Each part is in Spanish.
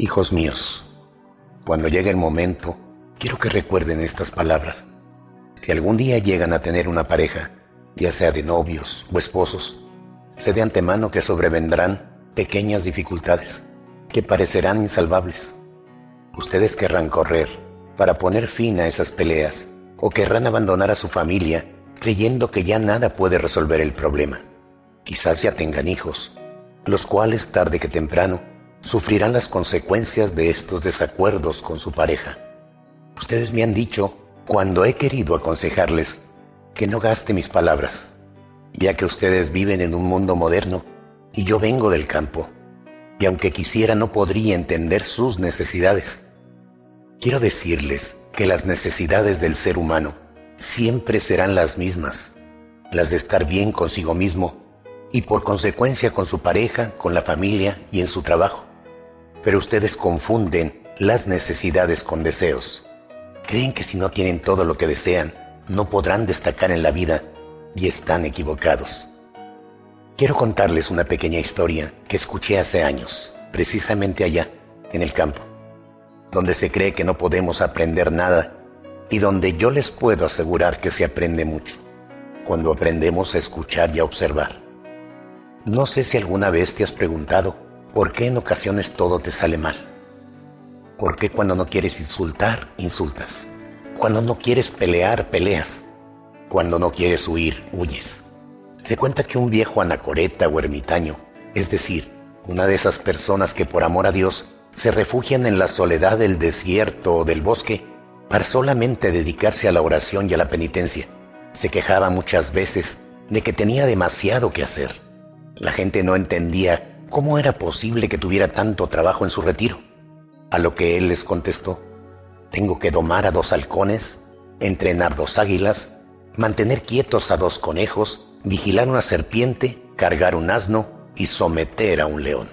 Hijos míos, cuando llegue el momento, quiero que recuerden estas palabras. Si algún día llegan a tener una pareja, ya sea de novios o esposos, sé de antemano que sobrevendrán pequeñas dificultades que parecerán insalvables. Ustedes querrán correr para poner fin a esas peleas o querrán abandonar a su familia creyendo que ya nada puede resolver el problema. Quizás ya tengan hijos, los cuales tarde que temprano sufrirán las consecuencias de estos desacuerdos con su pareja. Ustedes me han dicho, cuando he querido aconsejarles, que no gaste mis palabras, ya que ustedes viven en un mundo moderno y yo vengo del campo, y aunque quisiera no podría entender sus necesidades. Quiero decirles que las necesidades del ser humano siempre serán las mismas, las de estar bien consigo mismo y por consecuencia con su pareja, con la familia y en su trabajo. Pero ustedes confunden las necesidades con deseos. Creen que si no tienen todo lo que desean, no podrán destacar en la vida y están equivocados. Quiero contarles una pequeña historia que escuché hace años, precisamente allá, en el campo donde se cree que no podemos aprender nada y donde yo les puedo asegurar que se aprende mucho, cuando aprendemos a escuchar y a observar. No sé si alguna vez te has preguntado por qué en ocasiones todo te sale mal. ¿Por qué cuando no quieres insultar, insultas? Cuando no quieres pelear, peleas. Cuando no quieres huir, huyes. Se cuenta que un viejo anacoreta o ermitaño, es decir, una de esas personas que por amor a Dios se refugian en la soledad del desierto o del bosque para solamente dedicarse a la oración y a la penitencia. Se quejaba muchas veces de que tenía demasiado que hacer. La gente no entendía cómo era posible que tuviera tanto trabajo en su retiro. A lo que él les contestó, tengo que domar a dos halcones, entrenar dos águilas, mantener quietos a dos conejos, vigilar una serpiente, cargar un asno y someter a un león.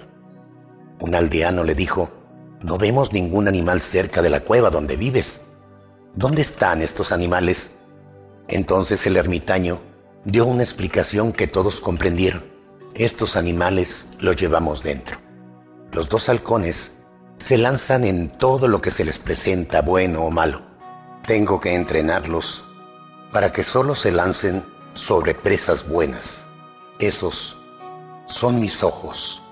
Un aldeano le dijo, no vemos ningún animal cerca de la cueva donde vives. ¿Dónde están estos animales? Entonces el ermitaño dio una explicación que todos comprendieron. Estos animales los llevamos dentro. Los dos halcones se lanzan en todo lo que se les presenta, bueno o malo. Tengo que entrenarlos para que solo se lancen sobre presas buenas. Esos son mis ojos.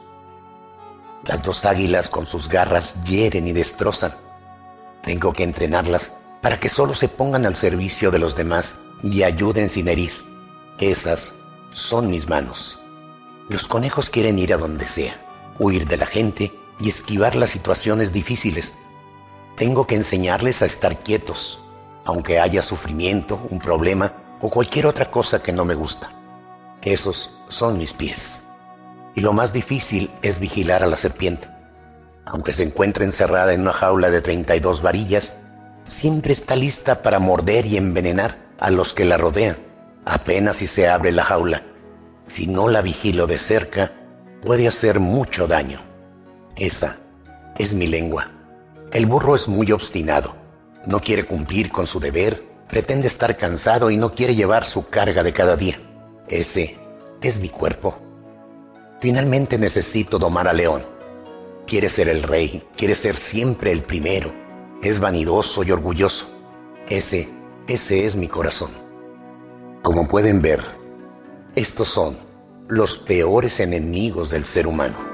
Las dos águilas con sus garras hieren y destrozan. Tengo que entrenarlas para que solo se pongan al servicio de los demás y ayuden sin herir. Esas son mis manos. Los conejos quieren ir a donde sea, huir de la gente y esquivar las situaciones difíciles. Tengo que enseñarles a estar quietos, aunque haya sufrimiento, un problema o cualquier otra cosa que no me gusta. Esos son mis pies y lo más difícil es vigilar a la serpiente. Aunque se encuentre encerrada en una jaula de 32 varillas, siempre está lista para morder y envenenar a los que la rodean, apenas si se abre la jaula. Si no la vigilo de cerca, puede hacer mucho daño. Esa es mi lengua. El burro es muy obstinado. No quiere cumplir con su deber, pretende estar cansado y no quiere llevar su carga de cada día. Ese es mi cuerpo. Finalmente necesito domar a León. Quiere ser el rey, quiere ser siempre el primero. Es vanidoso y orgulloso. Ese, ese es mi corazón. Como pueden ver, estos son los peores enemigos del ser humano.